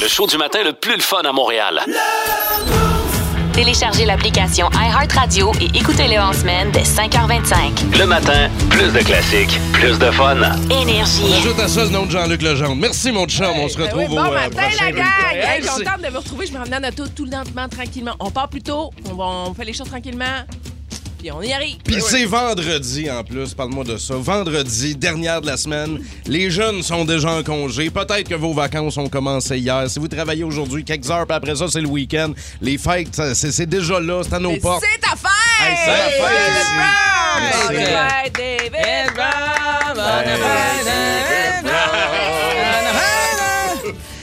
Le show du matin le plus le fun à Montréal. Téléchargez l'application iHeartRadio et écoutez-le en semaine dès 5h25. Le matin, plus de classiques, plus de fun. Énergie. Ajoute à ça le nom de Jean-Luc Legendre. Merci, mon chum. On se Ben retrouve oui, bon au euh, matin, prochain la gang! Hey, contente de vous retrouver. Je me ramène en auto tout lentement, tranquillement. On part plus tôt, on, va- on fait les choses tranquillement, puis on y arrive. Puis c'est vendredi en plus, parle-moi de ça. Vendredi, dernière de la semaine. Les jeunes sont déjà en congé. Peut-être que vos vacances ont commencé hier. Si vous travaillez aujourd'hui, quelques heures, puis après ça, c'est le week-end. Les fêtes, c'est c'est déjà là, c'est à nos Mais portes. C'est ta fête! Hey, c'est la fête. Happy birthday, David David Brown!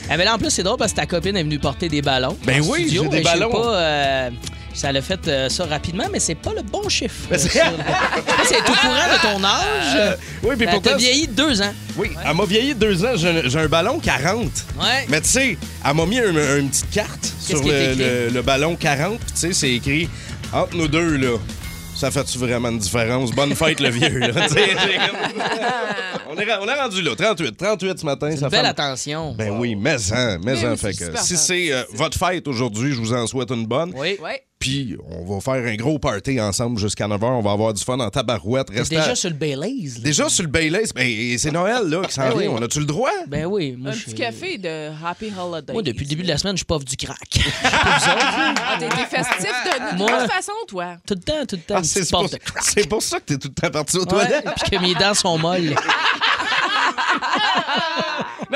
Ah, mais là, en plus, c'est drôle parce que ta copine est venue porter des ballons. Ben en oui, studio, j'ai des ballons. pas, euh, ça l'a fait euh, ça rapidement, mais c'est pas le bon chiffre. Ben, c'est-. Je elle est au courant de ton âge. Oui, puis Ben, pourtant, T'as vieilli de deux ans. Oui, elle m'a vieilli de deux ans. J'ai j'ai un ballon 40. Ouais. Mais tu sais, elle m'a mis un- un- une petite carte sur qui est le, écrit? le- le ballon 40. Puis tu sais, c'est écrit entre nous deux, là. Ça fait-tu vraiment une différence? Bonne fête, le vieux. là. Tu sais, c'est comme- on, est, ra- on est rendu là. 38. 38 ce matin. Ça Belle fait... attention. Ben oui, mais hein, mais Mais hein, oui, fait c'est que super si c'est euh, votre fête aujourd'hui, je vous en souhaite une bonne. Oui. Ouais. Puis on va faire un gros party ensemble jusqu'à 9h. On va avoir du fun en tabarouette. Restez à- déjà sur le Baileys. Déjà sur le Baileys? Ben, c'est Noël là, qui s'en Ben vient. oui. On a-tu le droit? Ben oui. Moi, Un petit suis- café de Happy Holiday. Moi, depuis le début de la semaine, je poffe du crack. Pas. Ah, t'es festif de, Moi- toute façon, toi. Tout le temps, tout le temps. Ah, une c'est petite pour, puff de crack. c'est pour ça que t'es tout le temps parti aux Ouais, toilettes. puis que mes dents sont molles.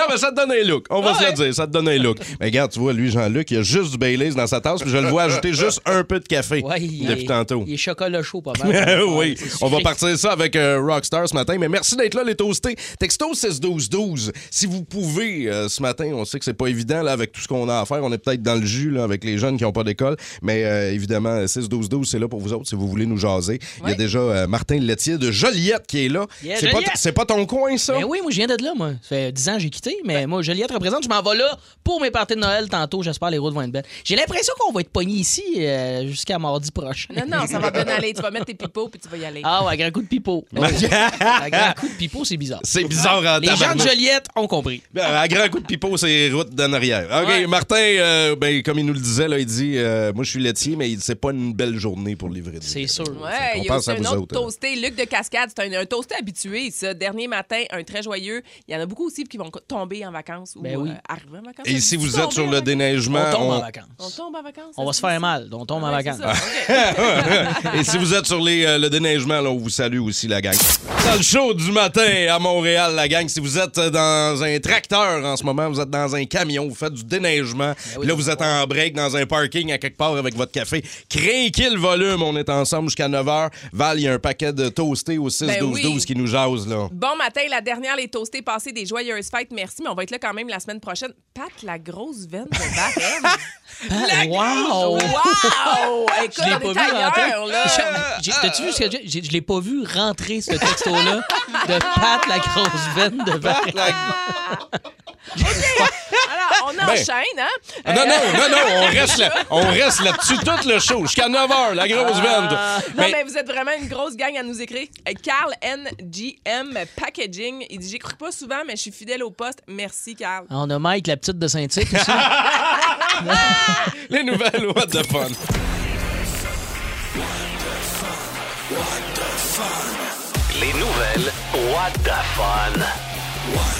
Non, mais ça te donne un look. On va Ouais. se le dire, ça te donne un look. Mais regarde, tu vois, lui, Jean-Luc, il a juste du Baileys dans sa tasse, puis je le vois ajouter juste un peu de café Ouais, il depuis est- tantôt. Il est chocolat chaud, pas mal. oui, on va partir ça avec euh, Rockstar ce matin. Mais merci d'être là, les toastés. Texto 6-12-12. Si vous pouvez, euh, ce matin, on sait que c'est pas évident là, avec tout ce qu'on a à faire. On est peut-être dans le jus là, avec les jeunes qui n'ont pas d'école. Mais euh, évidemment, 6-12-12, c'est là pour vous autres si vous voulez nous jaser. Il y a déjà Martin Laitier de Joliette qui est là. Yeah, c'est, pas, Joliette! c'est pas ton coin, ça? Ben oui, moi, je viens d'être là, moi. Ça fait 10 ans que j'ai quitté, mais moi, Joliette représente. Je m'en vais là pour mes parties de Noël tantôt. J'espère les routes vont être belles. J'ai l'impression qu'on va être pognés ici euh, jusqu'à mardi prochain. Non, non, ça va bien aller. Tu vas mettre tes pipeaux puis tu vas y aller. Ah ouais, à grand coup de pipeau. À grand coup de pipeau, c'est bizarre. C'est bizarre en Les gens de. Joliette ont compris. Ben, À grand coup de pipeau, c'est route d'en arrière. OK, Ouais. Martin, euh, ben, comme il nous le disait, là, il dit euh, Moi, je suis laitier, mais c'est pas une belle journée pour livrer des C'est sûr. Ouais, on il y a pense aussi à un vous autre toasté, Luc de Cascade. C'est un, un toasté habitué, ça. Dernier matin, un très joyeux. Il y en a beaucoup aussi qui vont tomber en vacances ou Ben oui. euh, arriver en vacances. Et si vous êtes sur le vacances? déneigement, On tombe on- en vacances. On tombe en vacances. On va se faire mal. On tombe en vacances. c'est ça. OK. Et si vous êtes sur les, euh, le déneigement, là, on vous salue aussi, la gang. Dans le show du matin à Montréal, la gang, si vous êtes euh, dans un tracteur en ce moment, vous êtes dans un camion, vous faites du déneigement, puis là, vous êtes en break dans un parking à quelque part avec votre café, craquez le volume, on est ensemble jusqu'à 9h. Val, il y a un paquet de toastés au 6-12-12 Ben oui. qui nous jase, là. Bon matin, la dernière, les toastés passés, des joyeuses fêtes, merci, mais on va être là quand même la semaine prochaine. Pat, la grosse veine de Barème. Wow! wow! Écoute, Je l'ai pas vu rentrer. T'as-tu vu ce que j'ai- Je l'ai pas vu rentrer, ce texto-là, de Pat, la grosse veine de Barry. Alors, on Ben. enchaîne, hein? Ah, Non, non, non, non, on reste là. On reste là-dessus tout le show, jusqu'à 9h, la grosse veine. Non, mais vous êtes vraiment une grosse gang à nous écrire. Euh, Carl NGM Packaging, il dit J'écris pas souvent, mais je suis fidèle au poste. Merci, Carl. On a Mike, la petite de Saint-Tite aussi. Les nouvelles, what the fun. Les nouvelles, what the fun.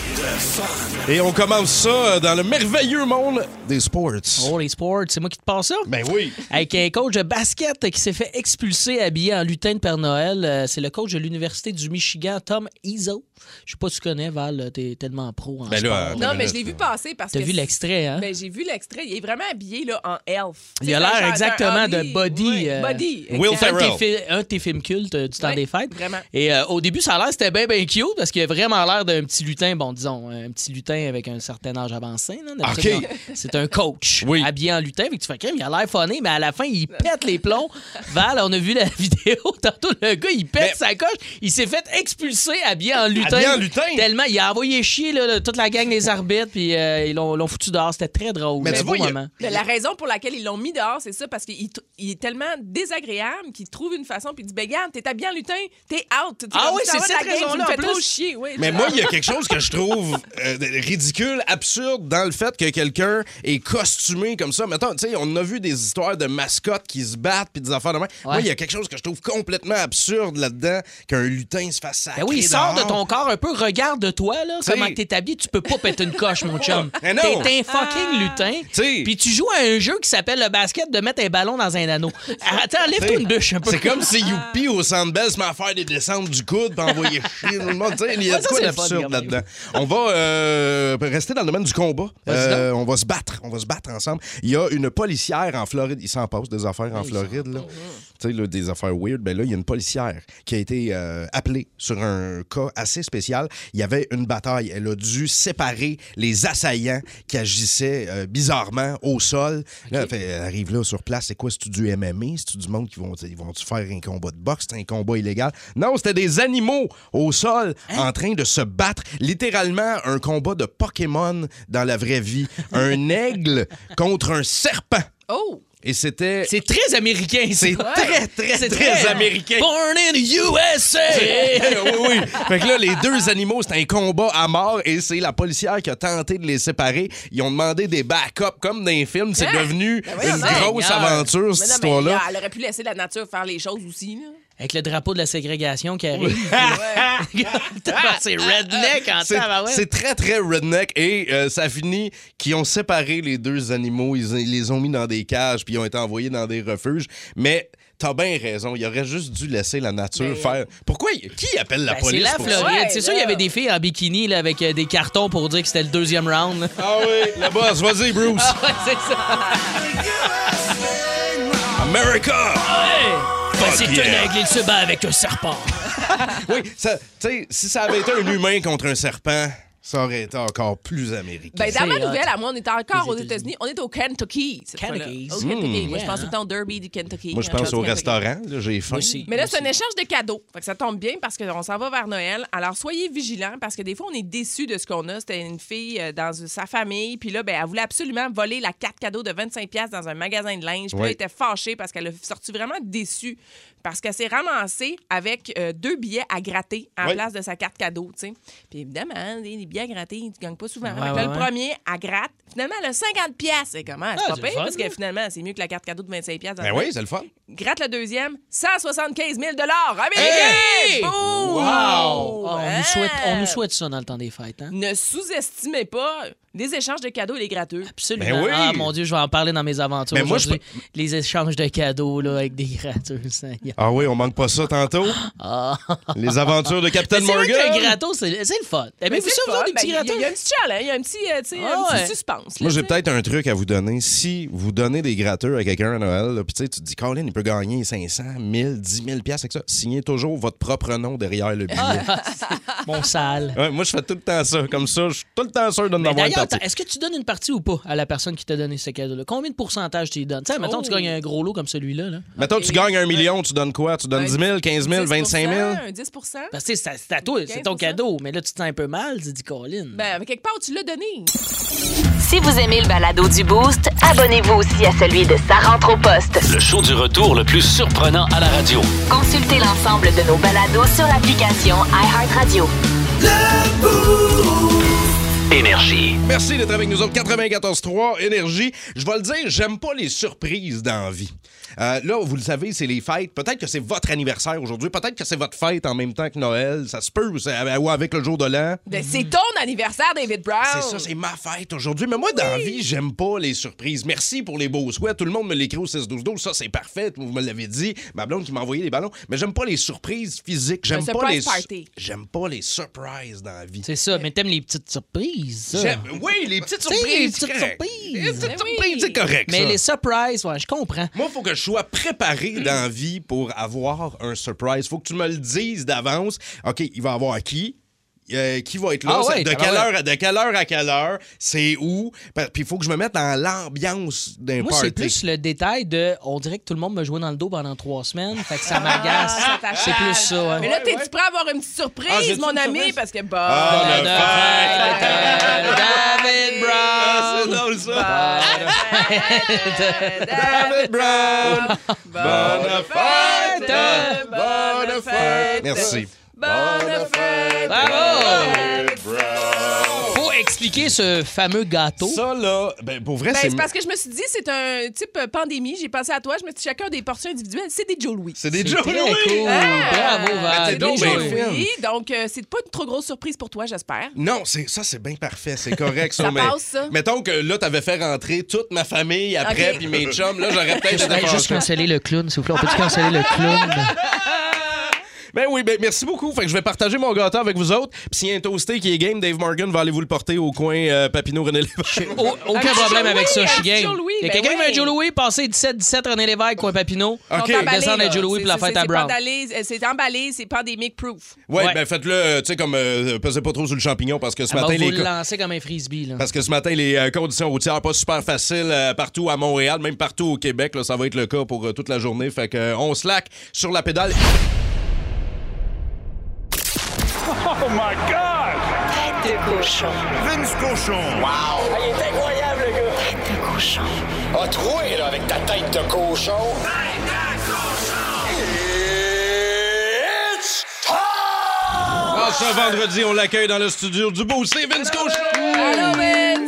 Et on commence ça euh, dans le merveilleux monde des sports. Oh, les sports, c'est moi qui te passe ça? Ben oui. Avec un coach de basket qui s'est fait expulser habillé en lutin de Père Noël. Euh, C'est le coach de l'Université du Michigan, Tom Izzo. Je sais pas si tu connais, Val, t'es tellement pro en Ben là, sport. Non, mais je l'ai vu passer parce que. T'as vu l'extrait, hein? Ben, j'ai vu l'extrait. Il est vraiment habillé là, en elf. Il a l'air exactement de Buddy, ouais, euh, Buddy. Will exact. un, de Ferrell. un de tes films cultes du temps des fêtes. vraiment. Et euh, au début, ça a l'air c'était bien, bien cute parce qu'il a vraiment l'air d'un petit lutin, bon, disons, un petit lutin avec un certain âge avancé. là. On- C'est un coach Oui. habillé en lutin. Fait que tu fais crème, il a l'air funny, mais à la fin, il pète les plombs. Val, on a vu la vidéo tantôt, le gars, il pète Mais- sa coche. Il s'est fait expulser habillé en lutin. Habillé en lutin? Tellement, il a envoyé chier là, toute la gang des arbitres, puis euh, ils l'ont l'ont foutu dehors. C'était très drôle. Mais tu vois, a- moment. La raison pour laquelle ils l'ont mis dehors, c'est ça, parce qu'il t- il est tellement désagréable qu'il trouve une façon, puis il dit Ben, regarde, t'es habillé en lutin, t'es out. Ah oui, ça c'est cette raison-là, trop chier. Oui, Mais moi, il y a quelque chose que je trouve trouve euh, ridicule, absurde dans le fait que quelqu'un est costumé comme ça. Mettons, tu sais, on a vu des histoires de mascottes qui se battent puis des affaires de même. Moi, il y a quelque chose que je trouve complètement absurde là-dedans, qu'un lutin se fasse sacrer Ben oui, sors de dehors. ton corps un peu, regarde de toi, là, T'sais- comment habillé, tu peux pas péter une coche, mon chum. Mais non. T'es un fucking lutin. T'sais- Puis tu joues à un jeu qui s'appelle le basket de mettre un ballon dans un anneau. Attends, lève-toi une bûche un peu. C'est comme si Youpi au Centre Bell se met à faire des descentes du coude puis envoyer chier tout le monde. Tu sais, Il y a Ouais, de quoi d'absurde là-dedans? On va euh, rester dans le domaine du combat. Euh, on va se battre. On va se battre ensemble. Il y a une policière en Floride. Il s'en passe des affaires en Floride. Là. Tu sais, là, des affaires weird. Ben là, il y a une policière qui a été euh, appelée sur un cas assez spécial. Il y avait une bataille. Elle a dû séparer les assaillants qui agissaient bizarrement au sol. Là, elle, fait- elle arrive là sur place. C'est quoi? C'est-tu du MMA? C'est-tu du monde qui vont, ils vont-tu faire un combat de boxe? C'est un combat illégal? Non, c'était des animaux au sol en train de se battre. Littéralement, un combat de Pokémon dans la vraie vie. Un aigle contre un serpent. Oh! Et c'était... C'est très américain, C'est très, très, C'est très, américain. Born in the USA! oui, oui. Fait que là, les deux animaux, c'est un combat à mort et c'est la policière qui a tenté de les séparer. Ils ont demandé des backups comme dans les films. C'est Hein? devenu Ben une grosse aventure, cette histoire-là. elle aurait pu laisser la nature faire les choses aussi, là. Avec le drapeau de la ségrégation qui arrive. Ouais. c'est redneck en C'est tabarouette. c'est très, très redneck et euh, ça finit qu'ils ont séparé les deux animaux. Ils, ils les ont mis dans des cages puis ils ont été envoyés dans des refuges. Mais t'as bien raison. Il aurait juste dû laisser la nature Mais- faire. Pourquoi? Qui appelle la Ben, c'est police la pour ça? Floride. Ouais, c'est sûr, il y avait des filles en bikini là, avec euh, des cartons pour dire que c'était le deuxième round. Ah oui, le boss. Vas-y, Bruce. Ouais, c'est ça. America! Ben, c'est yeah. un aigle, il se bat avec un serpent. Oui, ça- tu sais, si ça avait été un humain contre un serpent, ça aurait été encore plus américain. Ben, dans ma nouvelle, à moi, on était encore aux États-Unis. On est au Kentucky. cette. Kentucky. Au Kentucky. Mmh, Moi, je pense tout le temps au Derby du Kentucky. Moi, je pense au restaurant. J'ai faim. Aussi. Mais là, c'est un échange de cadeaux. Fait que ça tombe bien parce qu'on s'en va vers Noël. Alors, soyez vigilants parce que des fois, on est déçus de ce qu'on a. C'était une fille euh, dans sa famille. Puis là, ben, elle voulait absolument voler la carte cadeau de 25$ dans un magasin de linge. Puis là, elle était fâchée parce qu'elle a sorti vraiment déçue parce qu'elle s'est ramassée avec euh, deux billets à gratter en place de sa carte cadeau. Puis évidemment, des, à gratter, tu gagnes pas souvent. Ouais, Fait que là, ouais, le premier, à gratte. Finalement, elle a 50$. piastres. C'est comment? C'est Ah, pas c'est le pire fun, parce que finalement, c'est mieux que la carte cadeau de 25$. piastres dans Ben le oui, c'est le fun. Gratte le deuxième, 175 000 américains! Hey! Boum! Wow! Oh, on, Hein? nous souhaite, on nous souhaite ça dans le temps des fêtes. Hein? Ne sous-estimez pas les échanges de cadeaux et les gratteux. Absolument. Ben oui. Ah, mon Dieu, je vais en parler dans mes aventures Mais moi, je. Les échanges de cadeaux là, avec des gratteux. Seigneur. Ah oui, on manque pas ça tantôt. Ah. Les aventures de Captain Mais c'est vrai Morgan. qu'un gratteau, c'est le fun. Aimez-vous Mais ça, vous des petits Ben, Il y a- un petit challenge, il y a un petit, euh, tu sais, Ah un petit ouais. suspense. là, Moi, j'ai tu sais. peut-être un truc à vous donner. Si vous donnez des gratteurs à quelqu'un à Noël, là, puis tu sais, tu te dis, Colin, il peut gagner 500, 1000, 10 000 piastres avec ça. Signez toujours votre propre nom derrière le billet. Ah, Mon sale. Ouais, moi, je fais tout le temps ça. Comme ça, je suis tout le temps sûr de Mais avoir une D'ailleurs, partie. est-ce que tu donnes une partie ou pas à la personne qui t'a donné ce cadeau-là? Combien de pourcentage tu lui donnes? Tu sais, mettons, tu Oh. gagnes un gros lot comme celui-là. Là. Mettons, tu gagnes un million, tu donnes quoi? Tu donnes Un 10 000, 15 000, 25 000? Un 10 Parce que tu sais, c'est c'est à toi, c'est ton 15%. cadeau. Mais là, tu te sens un peu mal, tu dis, Colin. Ben, quelque part, tu l'as donné. Si vous aimez le balado du Boost, abonnez-vous aussi à celui de Sa rentre au poste. Le show du retour le plus surprenant à la radio. Consultez l'ensemble de nos balados sur l'application iHeartRadio. Énergie. Merci d'être avec nous autres. 94.3 Énergie. Je vais le dire, j'aime pas les surprises dans la vie. Euh, là, vous le savez, c'est les fêtes. Peut-être que c'est votre anniversaire aujourd'hui. Peut-être que c'est votre fête en même temps que Noël. Ça se peut. ou c'est- euh, Ou avec le jour de l'an. Ben, c'est ton anniversaire, David Brown. C'est ça, c'est ma fête aujourd'hui. Mais moi, dans la vie, j'aime pas les surprises. Merci pour les beaux souhaits. Tout le monde me l'écrit au 6-12-12. Ça, c'est parfait. Vous me l'avez dit. Ma blonde qui m'a envoyé des ballons. Mais j'aime pas les surprises physiques. J'aime pas les. J'aime pas les surprises dans la vie. C'est ça, mais t'aimes les petites surprises. Oui, les petites surprises. les petites correct. surprises. Les petites Ben oui. surprises, c'est correct. Mais ça. les surprises, ouais, je comprends. Moi, il faut que je sois préparé dans la vie pour avoir un surprise. faut que tu me le dises d'avance. OK, il va avoir qui? Euh, qui va être là? Ah ouais, de, alors quelle heure, de quelle heure à quelle heure? C'est où? Puis il faut que je me mette dans l'ambiance d'un Moi, c'est plus le détail de. On dirait que tout le monde me jouait dans le dos pendant trois semaines. Fait que ça Ah, m'agace. c'est plus ça, ouais. Mais là, t'es-tu prêt à avoir une petite surprise, Ah, mon ami? surprise? Parce que, bon. Ah, Bonne le fête, fête. David Ah, Brown. Drôle, ça. David Brown. Bonne fête! Bonne fête. Merci. Bonne fête! Bravo! Expliquer ce fameux gâteau? Ça, là, ben, pour vrai, Ben, c'est. c'est parce que je me suis dit, c'est un type euh, pandémie. J'ai pensé à toi. Je me suis dit, chacun des portions individuelles, c'est des Joe Louis. C'est des Joe très Louis. cool. Ah! Bravo, Val. C'est donc des Joe. Louis. Donc, euh, c'est pas une trop grosse surprise pour toi, j'espère. Non, c'est ça, c'est bien parfait, c'est correct ça. Ça mais passe, ça? mettons que là, t'avais fait rentrer toute ma famille après, Ok. puis mes chums. Là, j'aurais peut-être été Hey, juste canceller le clown, s'il vous plaît. On peut-tu canceller le clown? Ben oui, ben merci beaucoup. Fait que je vais partager mon gâteau avec vous autres. Puis s'il y a un toasté qui est game, Dave Morgan va aller vous le porter au coin euh, Papineau René Lévesque. Au- aucun Un problème avec ça, je suis un game. Joe Louis, Il y a ben quelqu'un qui veut un oui. Joe Louis, passer 17-17 René Lévesque, coin Papineau. OK. Descendre à. Joe Louis C'est- pour la fête à Brown. emballé, euh, C'est emballé, c'est pandémique proof. Ouais, ben faites-le, euh, tu sais, comme euh, pesez pas trop sur le champignon parce que ce Elle va matin, vous les. le lancer comme un frisbee. Là. Parce que ce matin, les conditions routières pas super faciles partout à Montréal, même partout au Québec. Là, ça va être le cas pour toute la journée. Fait que euh, on slack sur la pédale. Tête de cochon. Vince Cochon. Wow! il est incroyable, le gars! Tête de cochon. A troué, là, avec ta tête de cochon. Tête de cochon. It's time! Ah, ce vendredi, on l'accueille dans le studio du beau c'est Vince Cochon. Allô, Vince!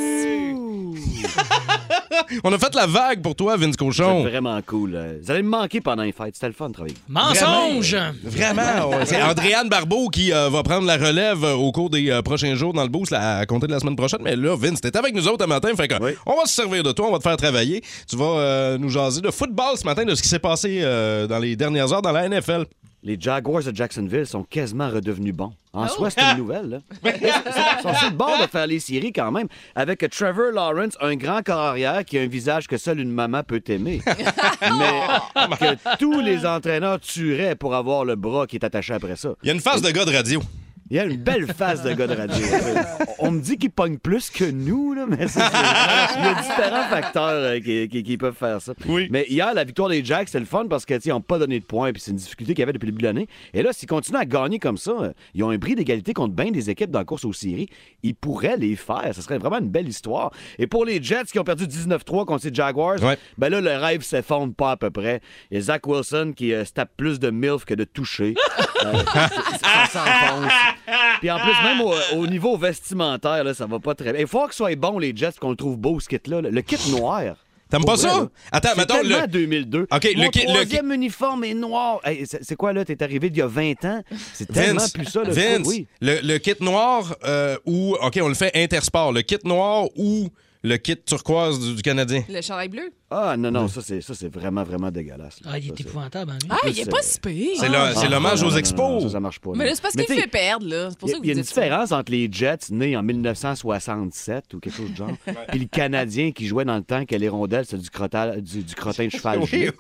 On a fait la vague pour toi, Vince Cochon. C'est vraiment cool. Euh, Vous allez me manquer pendant les fêtes. C'était le fun de travailler. Mensonge! Vraiment, ouais. c'est Andréane Barbeau qui euh, va prendre la relève euh, au cours des euh, prochains jours dans le boost là, à compter de la semaine prochaine. Mais là, Vince, t'es avec nous autres un matin, fait que Oui. on va se servir de toi, on va te faire travailler. Tu vas euh, nous jaser de football ce matin, de ce qui s'est passé euh, dans les dernières heures dans la NFL. Les Jaguars de Jacksonville sont quasiment redevenus bons. En soi, c'est une nouvelle. Là. Ils sont sur le bord de faire les séries quand même, avec Trevor Lawrence, un grand corps arrière qui a un visage que seule une maman peut aimer. Mais que tous les entraîneurs tueraient pour avoir le bras qui est attaché après ça. Il y a une face de gars de radio. Il y a une belle face de gars de radio. On me dit qu'il pogne plus que nous, là, mais c'est- il y a différents facteurs euh, qui, qui- qui peuvent faire ça. Oui. Mais hier, la victoire des Jacks, c'était le fun parce qu'ils n'ont pas donné de points, puis c'est une difficulté qu'il y avait depuis le début de l'année. Et là, s'ils continuent à gagner comme ça, euh, ils ont un bris d'égalité contre bien des équipes dans la course aux séries. Ils pourraient les faire. Ce serait vraiment une belle histoire. Et pour les Jets qui ont perdu 19-3 contre les Jaguars, Ouais. ben là, le rêve s'effondre pas à peu près. Il y a Zach Wilson qui euh, se tape plus de MILF que de toucher. Euh, ça s'enfonce. Puis en plus, même au, au niveau vestimentaire, là, ça va pas très bien. Il faut qu'ils soient bons, les Jets, qu'on le trouve beau, ce kit-là. là. Le kit noir. T'aimes pas ça? Attends, C'est mettons tellement le. 2002. OK, le Mon kit- le troisième uniforme est noir. Hey, c'est c'est quoi, là? T'es arrivé il y a 20 ans? C'est tellement Vince, plus ça, là. Vince, Oui. le, le kit noir euh, ou. OK, on le fait intersport. Le kit noir ou le kit turquoise du, du Canadien? Le chandail bleu. Ah, non, non, ça, c'est ça, c'est vraiment, vraiment dégueulasse. là. Ah, il Ça, est c'est- épouvantable, hein, lui. Ah, il est pas si pire. C'est le- Ah, c'est l'hommage non, aux non, non, expos. non, ça, ça marche pas. Mais non. là, c'est parce qu'il tu fait perdre, là. C'est pour Il ça y, que il y a une dites ça. différence entre les Jets nés en 1967 ou quelque chose du genre, puis le Canadien qui jouait dans le temps que les rondelles, c'est du, crottal- du, du crottin de cheval. gelé.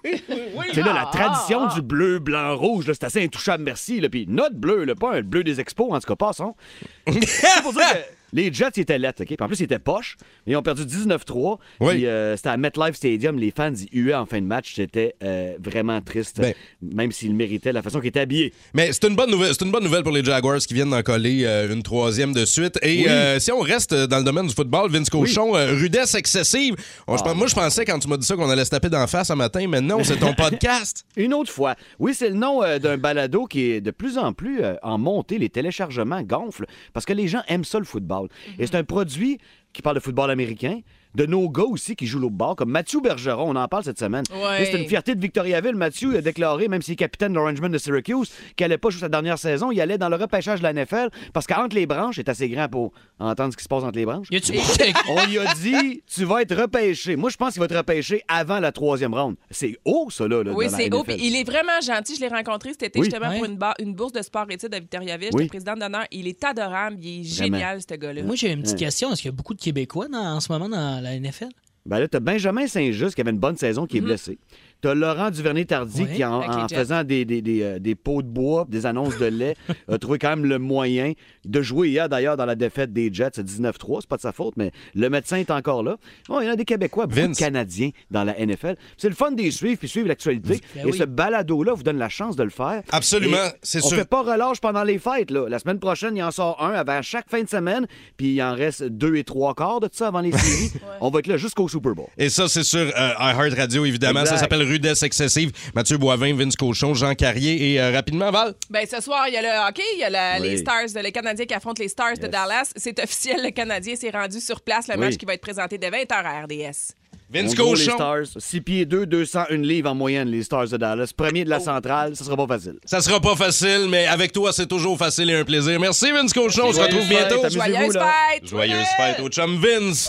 C'est là la tradition du bleu, blanc, rouge, là, c'est assez intouchable, merci. Là, puis notre bleu, là, pas un bleu des expos, en tout cas, passons. c'est pour ça que les Jets ils étaient lettres, OK? Puis en plus, ils étaient poches. Ils ont perdu 19-3. Oui. Puis euh, c'était à MetLife Stadium. Les fans y huaient en fin de match. C'était euh, vraiment triste, Ben- même s'ils méritaient la façon qu'ils étaient habillés. Mais c'est une bonne nouvelle, c'est une bonne nouvelle pour les Jaguars qui viennent d'en coller euh, une troisième de suite. Et Oui. si on reste dans le domaine du football, Vince Cochon, rudesse excessive. On- je pense- moi, je pensais quand tu m'as dit ça qu'on allait se taper d'en face un matin, mais non, c'est ton podcast. Une autre fois. Oui, c'est le nom d'un balado qui est de plus en plus en montée. Les téléchargements gonflent parce que les gens aiment ça, le football. Et c'est un produit qui parle de football américain, de nos gars aussi qui jouent l'autre bord, comme Mathieu Bergeron, on en parle cette semaine. Ouais. C'est une fierté de Victoriaville. Mathieu a déclaré, même s'il est capitaine de l'Orangeman de Syracuse, qu'il n'allait pas jouer sa dernière saison, il allait dans le repêchage de la NFL parce qu'entre les branches, il est assez grand pour entendre ce qui se passe entre les branches. Y a-tu On lui a dit, tu vas être repêché. Moi, je pense qu'il va être repêché avant la troisième ronde. C'est haut, ça, là. là, Oui, c'est haut. Puis il est vraiment gentil. Je l'ai rencontré cet été Oui. justement Ouais. pour une, une bourse de sport-études à Victoriaville. J'étais Oui. présidente d'honneur. Il est adorable. Il est Vraiment. génial, ce gars-là. Moi, j'ai une petite question. Est-ce qu'il y a beaucoup de Québécois dans- en ce moment dans la NFL? Ben là, t'as Benjamin Saint-Just qui avait une bonne saison qui est blessé. T'as Laurent Duvernay-Tardy qui, en, faisant des, des, des, euh, des pots de bois, des annonces de lait, a trouvé quand même le moyen de jouer hier, d'ailleurs, dans la défaite des Jets à 19-3. C'est pas de sa faute, mais le médecin est encore là. Bon, il y en a des Québécois, beaucoup Vince. de Canadiens dans la NFL. C'est le fun d'y suivre puis suivre l'actualité. Ben Et oui. ce balado-là vous donne la chance de le faire. Absolument, c'est on sûr. fait pas relâche pendant les fêtes. Là. La semaine prochaine, il en sort un avant chaque fin de semaine, puis il en reste deux et trois quarts de ça avant les séries. On va être là jusqu'au Super Bowl. Et ça, c'est sur euh, iHeart Radio, évidemment. Exact. Ça s'appelle Rudesse Excessive. Mathieu Boivin, Vince Cochon, Jean Carrier. Et euh, rapidement, Val? Ben, ce soir, il y a le hockey, il y a la- Oui. les Stars, les Canadiens qui affrontent les Stars de. Dallas. C'est officiel, le Canadien s'est rendu sur place. Le Oui. match qui va être présenté dès 20h à RDS. Vince On gros, les Cochon. Stars, 6 pieds 2, 201 livres en moyenne, les Stars de Dallas. Premier de la centrale, ça sera pas facile. Ça sera pas facile, mais avec toi, c'est toujours facile et un plaisir. Merci, Vince Cochon. On se retrouve Joyeuses bientôt. Joyeuse fête! Joyeuse fête au chum Vince.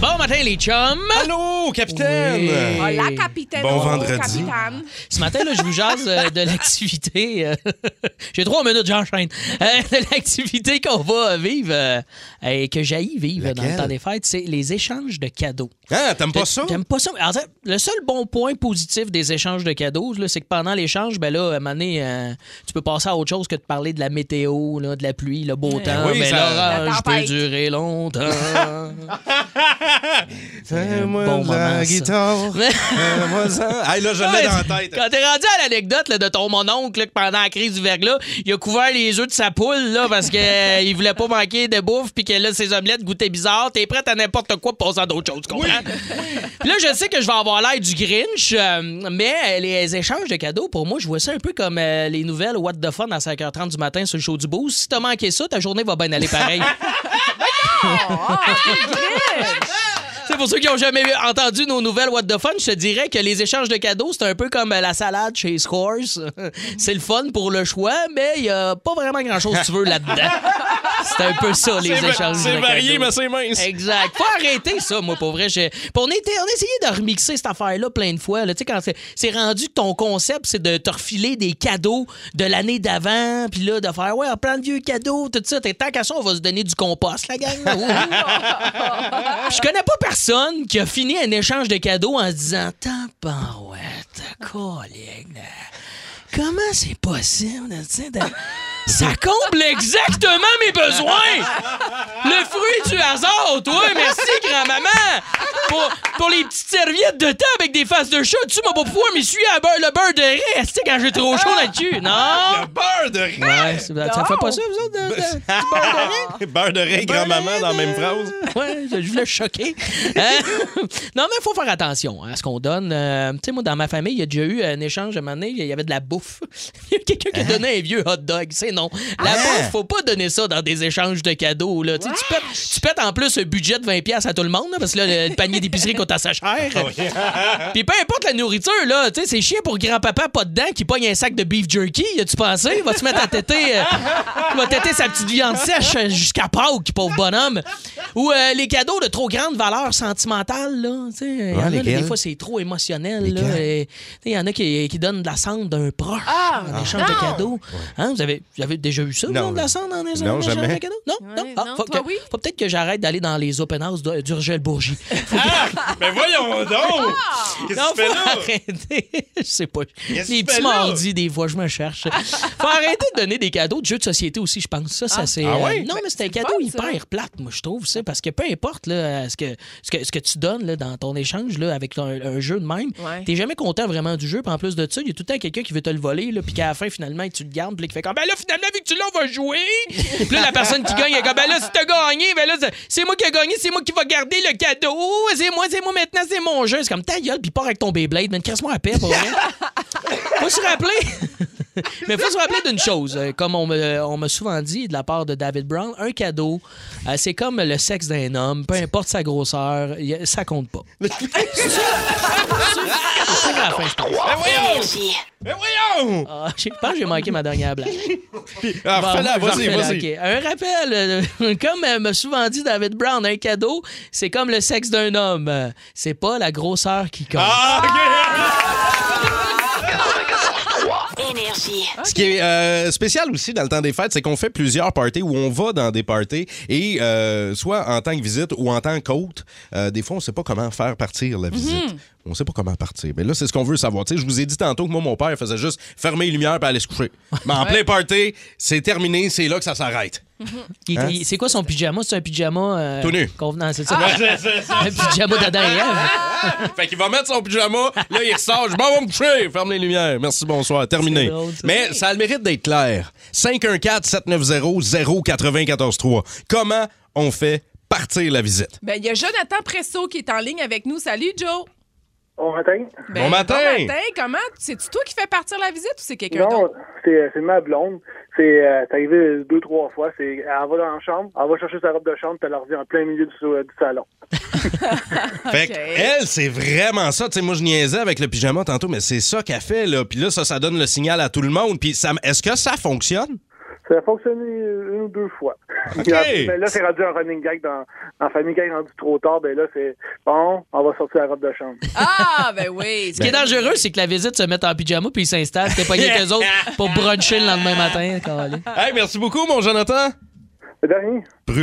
Bon matin, les chums! Allô, capitaine! Oui. Ah, la capitaine. Bon oh, vendredi. capitaine. Ce matin, là, je vous jase euh, de l'activité. euh, J'ai trois minutes, j'enchaîne. Euh, de l'activité qu'on va vivre euh, et que j'aille vivre dans le temps des fêtes, c'est les échanges de cadeaux. Ah, t'aimes pas ça? J'aime pas ça? En fait, le seul bon point positif des échanges de cadeaux, là, c'est que pendant l'échange, ben là, à un moment donné, euh, tu peux passer à autre chose que de parler de la météo, là, de la pluie, le beau temps. oui, mais ça- l'orage peut durer longtemps. Fais-moi bon de moment, la ça. guitare. Fais-moi ça. Hey, là, je l'ai Ouais, dans la tête. Quand t'es rendu à l'anecdote là, de ton mononcle là, que pendant la crise du verglas, il a couvert les œufs de sa poule là, parce qu'il voulait pas manquer de bouffe puis que là, ses omelettes goûtaient bizarre. T'es prête à n'importe quoi pour passer à d'autres choses, tu comprends? Puis là, je sais que je vais avoir l'air du Grinch, euh, mais euh, les échanges de cadeaux, pour moi, je vois ça un peu comme euh, les nouvelles What the Fun à 5h30 du matin sur le show du Boost. Si t'as manqué ça, ta journée va bien aller pareil. Oh my good. C'est pour ceux qui ont jamais entendu nos nouvelles What the Fun, je te dirais que les échanges de cadeaux, c'est un peu comme la salade chez Scores. c'est le fun pour le choix, mais il y a pas vraiment grand-chose que tu veux là-dedans. C'est un peu ça, les échanges de C'est varié, cadeaux. mais c'est mince. Exact. Faut arrêter ça, moi, pour vrai. Je- on, était, on a essayé de remixer cette affaire-là plein de fois. Tu sais, quand c'est- rendu que ton concept, c'est de te refiler des cadeaux de l'année d'avant, puis là, de faire, ouais, plein de vieux cadeaux, tout ça. T'es- Tant qu'à ça, on va se donner du compost, la gang. je connais pas qui a fini un échange de cadeaux en se disant, tabarouette, collègue, comment c'est possible, de- Ça comble exactement mes besoins! Le fruit du hasard, toi! Merci, grand-maman! Pour, pour les petites serviettes de thé avec des faces de chat, tu m'as pas pouvoir m'essuyer le beurre de riz, tu sais, quand j'ai trop chaud là-dessus? Non! Le beurre de riz? Ouais, ça fait pas ça, vous autres, de- de- du beurre de riz? beurre de riz, grand-maman, dans la même phrase. Ouais, je, je voulais choquer. Euh, non, mais il faut faire attention à ce qu'on donne. Euh, tu sais, moi, dans ma famille, il y a déjà eu un échange à un moment donné, il y avait de la bouffe. Il y a quelqu'un qui a donné un vieux hot dog. C'est non. La bouffe, faut pas donner ça dans des échanges de cadeaux. Là. Tu sais, Tu, pètes, tu pètes en plus un budget de 20$ piastres à tout le monde, là, parce que là, le, le panier d'épicerie coûte assez cher. Puis peu importe la nourriture, là, tu sais, c'est chiant pour grand-papa pas dedans qui pogne un sac de beef jerky. As-tu pensé? Il va se mettre à têter, euh, il va têter sa petite viande sèche euh, jusqu'à Pâques, pauvre bonhomme. Ou euh, les cadeaux de trop grande valeur sentimentale, là. Tu sais, il y en a, là, lesquels? des fois, c'est trop émotionnel. Il y en a qui, qui donnent de la cendre d'un proche en échange de cadeaux. Hein, vous, avez, vous avez déjà vu ça, vous, Non. de la cendre en échange Non, jamais. cadeaux? Non? Ah, Ouais, non, faut, toi, que- oui? faut peut-être que j'arrête d'aller dans les open house d'U- d'Urgel Bourgie. Mais voyons donc! Qu'est-ce Non, que tu fais faut là? arrêter. Je sais pas. Qu'est-ce Les petits là? mardis, des fois, je me cherche. Faut arrêter de donner des cadeaux de jeux de société aussi, je pense. Ça, ça c'est. Ah euh, ouais? non, mais c'est un cadeau fun, ça. hyper plate, moi, je trouve, ça. Parce que peu importe là, ce, que, ce, que, ce que tu donnes là, dans ton échange là, avec un, un jeu de même, Ouais. t'es jamais content vraiment du jeu. Puis en plus de ça, il y a tout le temps quelqu'un qui veut te le voler, là, puis qu'à la fin, finalement, tu le gardes, puis qui fait comme, ben là, finalement, vu que tu l'as, on va jouer. puis là, la personne qui gagne, elle est comme, ben là, si t'as gagné, ben là, c'est moi qui ai gagné, c'est moi qui va garder le cadeau. C'est moi, c'est moi maintenant, c'est mon jeu. C'est comme ta gueule, puis pars avec ton Beyblade, mais casse-moi à paix, pour vrai. faut se rappeler. Mais faut se rappeler d'une chose, euh, comme on me, on m'a souvent dit de la part de David Brown, un cadeau, euh, c'est comme le sexe d'un homme, peu importe sa grosseur, ça compte pas. Mais voyons! Énergie. Mais voyons! Ah, je pense que j'ai manqué ma dernière blague. Ah, Bon, refais-la, je vas-y, vas-y. Un rappel, euh, comme euh, m'a souvent dit David Brown, un cadeau, c'est comme le sexe d'un homme. C'est pas la grosseur qui compte. Ah. Énergie. Ce qui est euh, spécial aussi dans le temps des fêtes, c'est qu'on fait plusieurs parties où on va dans des parties et euh, soit en tant que visite ou en tant qu'hôte, euh, des fois on sait pas comment faire partir la visite. On sait pas comment partir. Mais là, c'est ce qu'on veut savoir. Tu sais, je vous ai dit tantôt que moi, mon père faisait juste fermer les lumières et aller se coucher. Mais en plein party, c'est terminé, c'est là que ça s'arrête. Hein? C'est quoi son pyjama? C'est un pyjama. euh, Tout nu. Convenant, c'est ça. Ouais, c'est- c'est- un pyjama d'Adam et Ève. fait qu'il va mettre son pyjama, là, il ressort, je m'en vais me coucher, ferme les lumières. Merci, bonsoir, terminé. Drôle, ça. Mais ça a le mérite d'être clair. 514-790-0943. Comment on fait partir la visite? Ben, il y a Jonathan Presso qui est en ligne avec nous. Salut, Joe. Bon matin. Ben, Bon matin. Bon matin. Comment? C'est-tu toi qui fais partir la visite ou c'est quelqu'un Non, d'autre? c'est c'est ma blonde. C'est euh, arrivé deux, trois fois. C'est Elle va dans la chambre, elle va chercher sa robe de chambre, puis elle la revient en plein milieu du, du salon. Fait que elle, c'est vraiment ça. Tu sais, moi, je niaisais avec le pyjama tantôt, mais c'est ça qu'elle fait, là. Puis là, ça, ça donne le signal à tout le monde. Puis ça, est-ce que ça fonctionne? Ça a fonctionné une ou deux fois. OK. Mais là, c'est rendu un running gag dans, dans famille. Quand il est rendu trop tard, ben là, c'est bon, on va sortir la robe de chambre. Ah, ben oui. Ce qui est dangereux, c'est que la visite se mette en pyjama puis ils s'installent. T'es pas qu'eux autres pour bruncher le lendemain matin. câlin. Hey, merci beaucoup, mon Jonathan.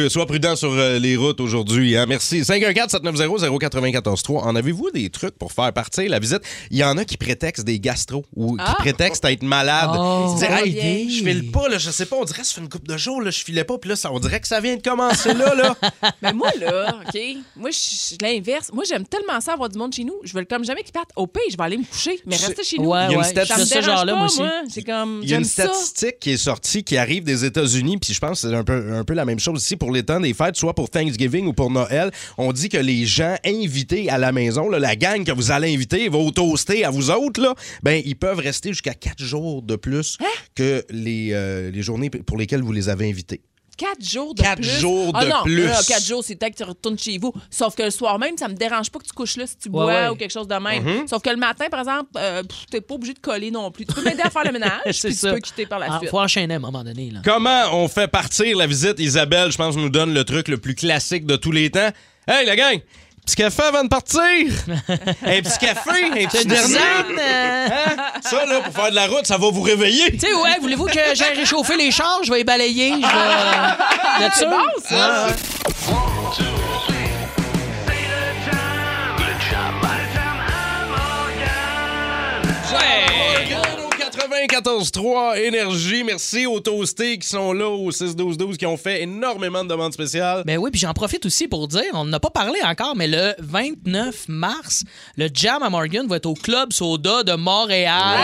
Sois prudent sur euh, les routes aujourd'hui. Hein? Merci. 514-790-0943. En avez-vous des trucs pour faire partir la visite? Il y en a qui prétextent des gastro ou qui Ah! prétextent être malade. Oh, Ils disent, bonne hey, idée. je file pas, là, je sais pas, on dirait que ça fait une couple de jours, là, je filais pas, puis là, ça, on dirait que ça vient de commencer là. là. Mais moi, là, OK, moi, je l'inverse. Moi, j'aime tellement ça avoir du monde chez nous. Je veux comme jamais qu'ils partent au pays. Je vais aller me coucher, mais rester chez nous. Ouais, Il y a une ouais. statistique- Ça me Je fais ce dérange genre-là, pas, moi aussi. moi. C'est comme, Il y a j'aime une ça. statistique qui est sortie qui arrive des États-Unis, puis je pense que c'est un peu, un peu la même chose ici pour les temps des fêtes, soit pour Thanksgiving ou pour Noël. On dit que les gens invités à la maison, là, la gang que vous allez inviter, vos toastés à vous autres, là, ben, ils peuvent rester jusqu'à quatre jours de plus Hein? que les, euh, les journées pour lesquelles vous les avez invités. Quatre jours de Quatre plus. jours ah de non, plus. là, quatre jours, c'est peut-être que tu retournes chez vous. Sauf que le soir même, ça me dérange pas que tu couches là si tu bois ouais. ou quelque chose de même. Mhm. Sauf que le matin, par exemple, euh, t'es pas obligé de coller non plus. Tu peux m'aider à faire le ménage, C'est puis tu ça. peux quitter par la Ah, suite. faut enchaîner à un moment donné. Là. Comment on fait partir la visite? Isabelle, je pense, nous donne le truc le plus classique de tous les temps. Hey, la gang! Petit café avant de partir! un petit café, un petit dernier! euh, Hein? Ça, là, pour faire de la route, ça va vous réveiller! Tu sais, ouais, voulez-vous que j'aille réchauffer les chars? Je vais les balayer. Je vais. euh, C'est bon, ça! Morgan au 94.3 Énergie. Merci aux toastés qui sont là au 6-12-12 qui ont fait énormément de demandes spéciales. Ben oui, puis j'en profite aussi pour dire, on n'a pas parlé encore, mais le 29 mars, le Jam à Morgan va être au Club Soda de Montréal.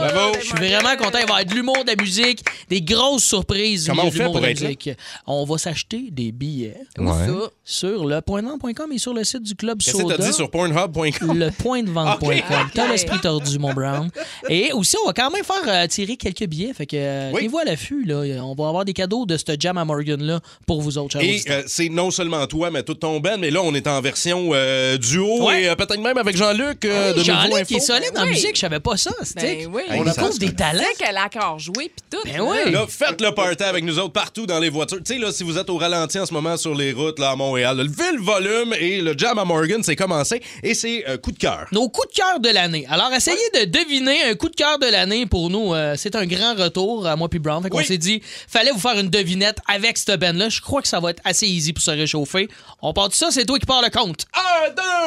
Ouais. Bravo. Je suis vraiment content. Il va y avoir de l'humour, de la musique, des grosses surprises. Comment on fait pour être là? musique. On va s'acheter des billets ça? sur le pointdevente.com et sur le site du Club Qu'est-ce que Soda. t'as dit sur Pornhub.com? Le point de vente.com. Ok. T'as l'esprit tordu, mon Brown. Et aussi, on va quand même faire euh, tirer quelques billets. Fait que, euh, Oui. tenez-vous à l'affût, là. On va avoir des cadeaux de ce jam à Morgan-là pour vous autres, Et euh, c'est non seulement toi, mais tout ton band, mais là, on est en version euh, duo Ouais. et euh, peut-être même avec Jean-Luc euh, de Nouveau Jean-Luc Info. qui est solide en Oui. musique, je savais pas ça. c'était Ben oui. On ça- des talents. Qu'elle a encore joué, puis tout. Ben oui. Là, faites le party avec nous autres partout dans les voitures. Tu sais, là, si vous êtes au ralenti en ce moment sur les routes là, à Montréal, levez le volume et le jam à Morgan, c'est commencé et c'est euh, coup de cœur. Nos coups de cœur de l'année. Alors, essayez de deviner un coup de cœur de l'année pour nous, euh, c'est un grand retour à moi puis Brown. Fait qu'on oui. s'est dit, fallait vous faire une devinette avec cette band-là. Je crois que ça va être assez easy pour se réchauffer. On part de ça, c'est toi qui pars le compte. 1,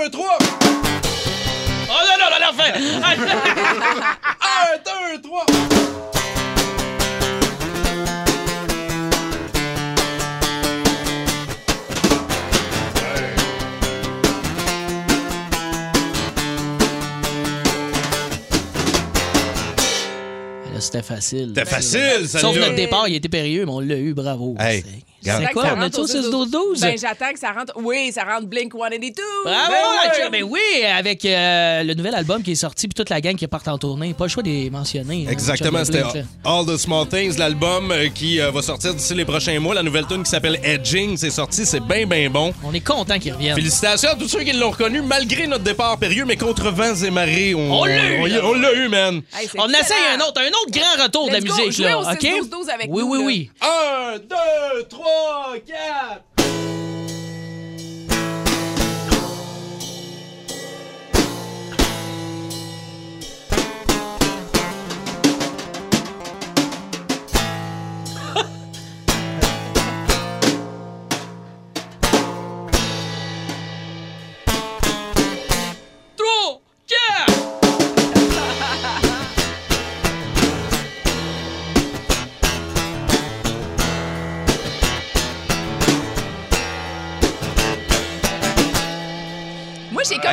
2, 3. Oh non, non, la fin! 1, 2, 3. C'était facile. C'était facile, ça Sauf notre départ, il était périlleux, mais on l'a eu, bravo. Hey, C'est quoi, on a tout 6-12-12? Ben, j'attends que ça rentre. Oui, ça rentre Blink 182. Bravo, Ben. Ben oui, avec euh, le nouvel album qui est sorti, puis toute la gang qui part en tournée. Pas le choix de les mentionner. hein, Exactement, c'était. All the Small Things, l'album euh, qui euh, va sortir d'ici les prochains mois. La nouvelle tune qui s'appelle Edging, c'est sorti, c'est bien, bien bon. On est content qu'ils reviennent. Félicitations à tous ceux qui l'ont reconnu, malgré notre départ périlleux, mais contre vents et marées. On, On l'a eu, on- l'a eu, man. Hey, On essaye un autre, un autre grand retour de la go, musique, là. au OK? 6-12-12 avec oui, nous, oui, là. oui. Un, deux, trois, quatre. Trois,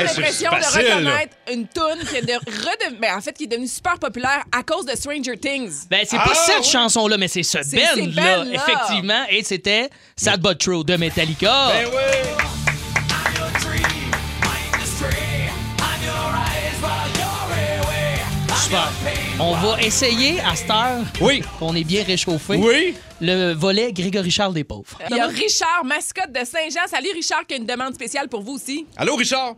l'impression de facile, là. reconnaître une toune qui est de redem- ben, en fait, qui est devenue super populaire à cause de Stranger Things. Ben, c'est Ah, pas cette oui. chanson-là, mais c'est ce C'est band-là, bands-là. effectivement. Et c'était Sad But True de Metallica. Ben oui! Super. On va essayer à cette heure Oui. qu'on est bien réchauffé. Oui. Le volet Grégory Charles des pauvres. Il y a Richard, mascotte de Saint-Jean. Salut Richard, qui a une demande spéciale pour vous aussi. Allô, Richard?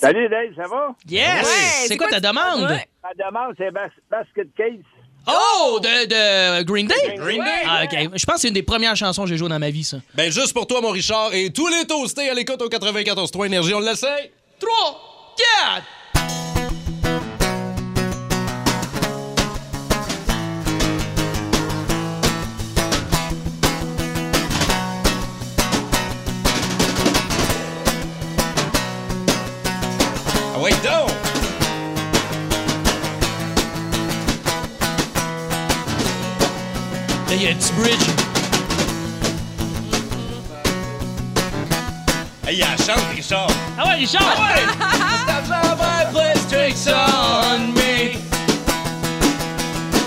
Salut Dave, ça va? Yes! Ouais, c'est quoi ta demande? Ouais. Ma demande, c'est bas- Basket Case. Oh, de, de Green Day? Green Day. Ah, OK. Je pense que c'est une des premières chansons que j'ai jouées dans ma vie, ça. Ben, juste pour toi, mon Richard, et tous les toastés à l'écoute au 94.3 Énergie, on l'essaye? 3, 4. Là, il y a un petit bridge. Hey, il y a la chante, Richard! Ah ouais, Richard! on me.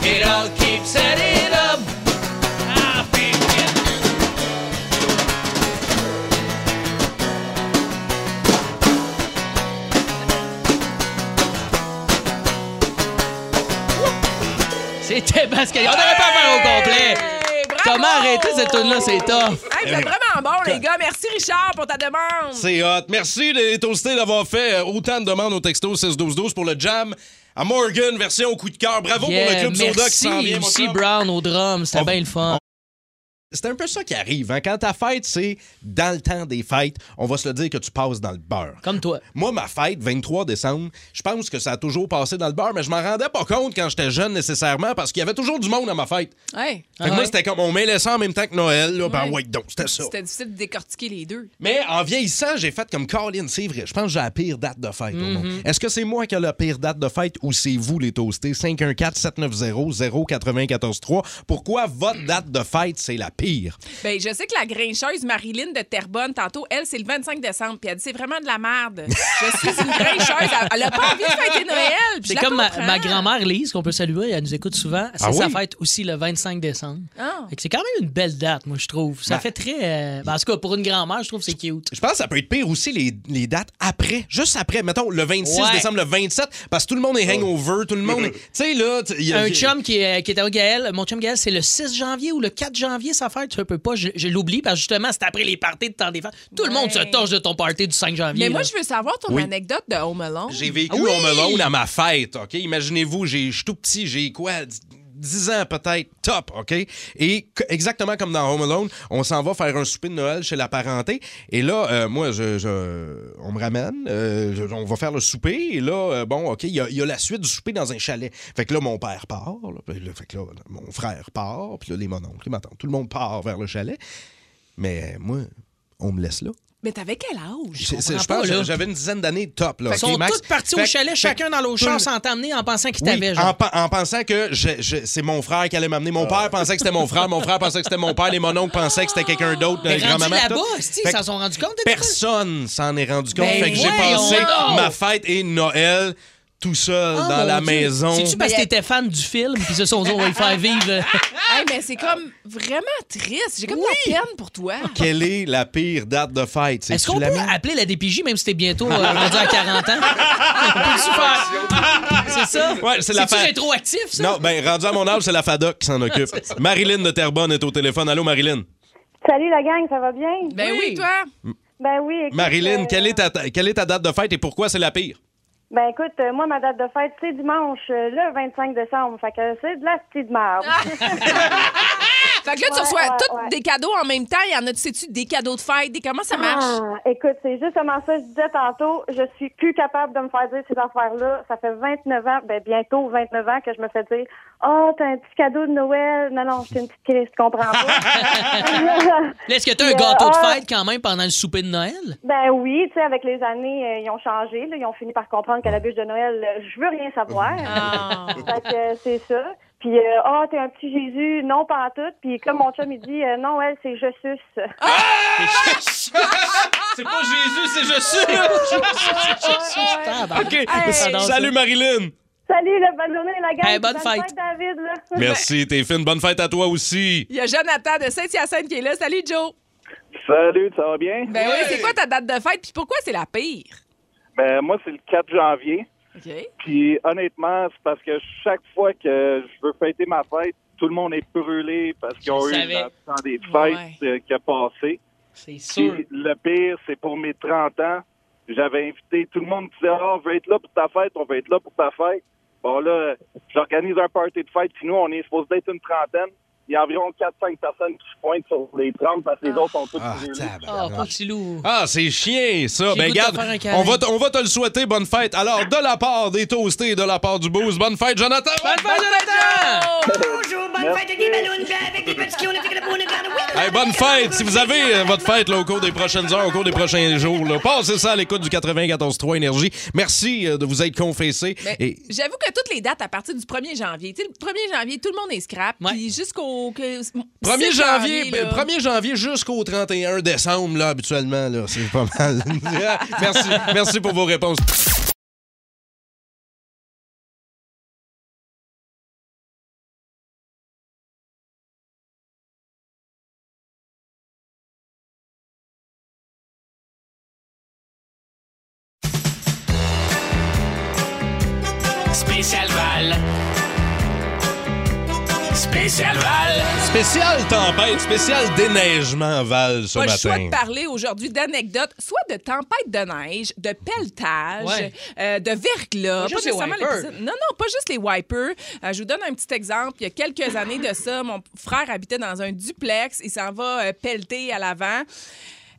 It all keeps setting up. I feel it. C'était basket. On n'aurait pas à faire au complet. Comment arrêter cette tune-là? C'est tough. Hey, vous êtes vraiment bon, les gars. Merci Richard pour ta demande. C'est hot. Merci les toastés d'avoir fait euh, autant de demandes au texto 61212 pour le jam à Morgan, version au coup de cœur. Bravo pour le club Soda qui s'en merci vient, chum. Brown au drum. C'était bien le fun. C'est un peu ça qui arrive. hein. Quand ta fête, c'est dans le temps des fêtes, on va se le dire que tu passes dans le beurre. Comme toi. Moi, ma fête, 23 décembre, je pense que ça a toujours passé dans le beurre, mais je m'en rendais pas compte quand j'étais jeune nécessairement parce qu'il y avait toujours du monde à ma fête. Hey, Fait que moi, c'était comme on mêlait ça en même temps que Noël. Là, ben Ouais. ouais, donc, c'était ça. c'était difficile de décortiquer les deux. Mais en vieillissant, j'ai fait comme Colin, c'est vrai. Je pense que j'ai la pire date de fête au monde. Est-ce que c'est moi qui ai la pire date de fête ou c'est vous les toastés? 514-790-0943. Pourquoi votre date de fête, c'est la pire? Ben, je sais que la grincheuse Marilyn de Terrebonne, tantôt, elle, c'est le 25 décembre. Puis elle dit, c'est vraiment de la merde. Je suis une grincheuse. Elle- Elle a pas envie de fêter Noël. C'est comme ma, grand-mère Lise, qu'on peut saluer, elle nous écoute souvent. C'est Ah sa oui? fête aussi le 25 décembre. Ah. C'est quand même une belle date, moi, je trouve. Ça Ben- fait très. euh, ben, en tout cas, pour une grand-mère, je trouve que c'est cute. Je pense que ça peut être pire aussi les, les dates après, juste après, mettons le 26 Ouais. décembre, le 27, parce que tout le monde est hangover, tout le monde est... Tu sais, là... y a- Un chum qui, est- qui était au Gaël, mon chum Gaël, c'est le 6 janvier ou le 4 janvier sa Tu peux pas, je, je l'oublie parce que justement, c'est après les parties de temps des fêtes. Tout le monde se torche de ton party du 5 janvier. Mais moi, là. je veux savoir ton Oui. anecdote de Home Alone. J'ai vécu oui! Home Alone à ma fête, OK? Imaginez-vous, j'ai- je suis tout petit, j'ai quoi? 10 ans peut-être, top, OK? Et exactement comme dans Home Alone, on s'en va faire un souper de Noël chez la parenté. Et là, euh, moi, je, on me ramène, euh, on va faire le souper. Et là, euh, bon, OK, il y, a- la suite du souper dans un chalet. Fait que là, mon père part. là, fait que là, mon frère part. Puis là, les mononcles, les matantes, tout le monde part vers le chalet. Mais moi, on me laisse là. Mais t'avais quel âge? Je pense pas, là. que j'avais une dizaine d'années top. Là, Ils sont tous partis au chalet, fait chacun dans tout char sans t'emmener en pensant qu'ils Oui, t'avaient, en, pensant que c'est mon frère qui allait m'amener. Mon père pensait que c'était mon frère, mon frère pensait que c'était mon père, les mononcles pensaient que c'était quelqu'un d'autre, Mais rendu grand-maman. là-bas, ils s'en sont rendus compte? Personne s'en est rendu compte. Ben fait que j'ai passé ma fête et Noël tout seul Ah, dans la Dieu. maison. C'est-tu parce que t'étais fan du film puis se sont dit on va le faire vivre? Hey, mais c'est comme vraiment triste. J'ai comme de la peine pour toi. Quelle est la pire date de fête? Est-ce qu'on la peut appeler la DPJ même si t'es bientôt euh, rendu à 40 ans? C'est ça? Ouais, c'est la fa- rétroactif, ça? Non, ben rendu à mon âge, c'est la FADOC qui s'en occupe. Marilyn de Terrebonne est au téléphone. Allô, Marilyn? Salut la gang, ça va bien? Ben oui, toi? Ben oui. écoute, Marilyn, euh, quelle, est ta, quelle est ta date de fête et pourquoi c'est la pire? Ben écoute, euh, moi, ma date de fête, c'est dimanche, euh, le 25 décembre. Fait que c'est de la petite merde. Fait que là, tu Ouais, reçois ouais, tous ouais. des cadeaux en même temps. Il y en a, tu sais-tu, des cadeaux de fête, des comment ça marche? Ah, écoute, c'est justement ça, je disais tantôt, je suis plus capable de me faire dire ces affaires-là. Ça fait 29 ans, ben bientôt 29 ans que je me fais dire Oh, t'as un petit cadeau de Noël. Non, non, c'est une petite crise, tu comprends pas. Là, Est-ce que t'as un Puis, gâteau euh, de ah, fête quand même pendant le souper de Noël? Ben oui, tu sais, avec les années, euh, ils ont changé. Là, ils ont fini par comprendre qu'à la bûche de Noël, euh, je veux rien savoir. Ah. fait que euh, c'est ça. Puis, euh, ah, t'es un petit Jésus, non, pas en tout. Puis, comme mon chum, il dit, euh, non, elle, c'est je suce. C'est pas Jésus, c'est je suis. OK. Hey. Salut, Marilyn. Salut, la bonne journée, la gang. Hey, bonne fête. David. Là. Merci, t'es fine. Bonne fête à toi aussi. Il y a Jonathan de Saint-Hyacinthe qui est là. Salut, Joe. Salut, ça va bien? Ben oui, c'est quoi ta date de fête? Puis pourquoi c'est la pire? Ben, moi, c'est le 4 janvier. Puis, honnêtement, c'est parce que chaque fois que je veux fêter ma fête, tout le monde est brûlé parce qu'ils ont eu le temps des fêtes euh, qui a passé. C'est sûr. Puis, le pire, c'est pour mes 30 ans. J'avais invité tout le monde qui disait Ah, on veut être là pour ta fête, on veut être là pour ta fête. Bon, là, j'organise un party de fête, puis nous, on est supposé d'être une trentaine. Il y a environ 4-5 personnes qui se pointent sur les 30 parce que les autres sont tous Ah. Ah, pas. Ah, c'est chien, ça. Ben, garde, on va, on va te le souhaiter. Bonne fête. Alors, de la part des toastés et de la part du boost, bonne fête, Jonathan. Bonne fête, Jonathan! Bonjour, bonne fête, avec des petits qui ont fait le bon Hey, bonne fête! Si vous avez euh, votre fête là, au cours des prochaines heures, au cours des prochains jours, là, passez ça à l'écoute du 94.3 Énergie. Merci euh, de vous être confessé. J'avoue que toutes les dates à partir du 1er janvier, tu sais, le 1er janvier, tout le monde est scrap. Puis jusqu'au. Que- 1er 6 janvier, là. ben, 1er janvier jusqu'au 31 décembre, là, habituellement, là, c'est pas mal. merci, merci pour vos réponses. Spécial tempête, spécial déneigement, Val, ce Pas le matin. choix de parler aujourd'hui d'anecdotes, soit de tempête de neige, de pelletage, Ouais. euh, de verglas. Pas juste les nécessairement wipers. l'épisode- Non, non, pas juste les wipers. Euh, je vous donne un petit exemple. Il y a quelques années de ça, mon frère habitait dans un duplex. Il s'en va euh, pelleter à l'avant.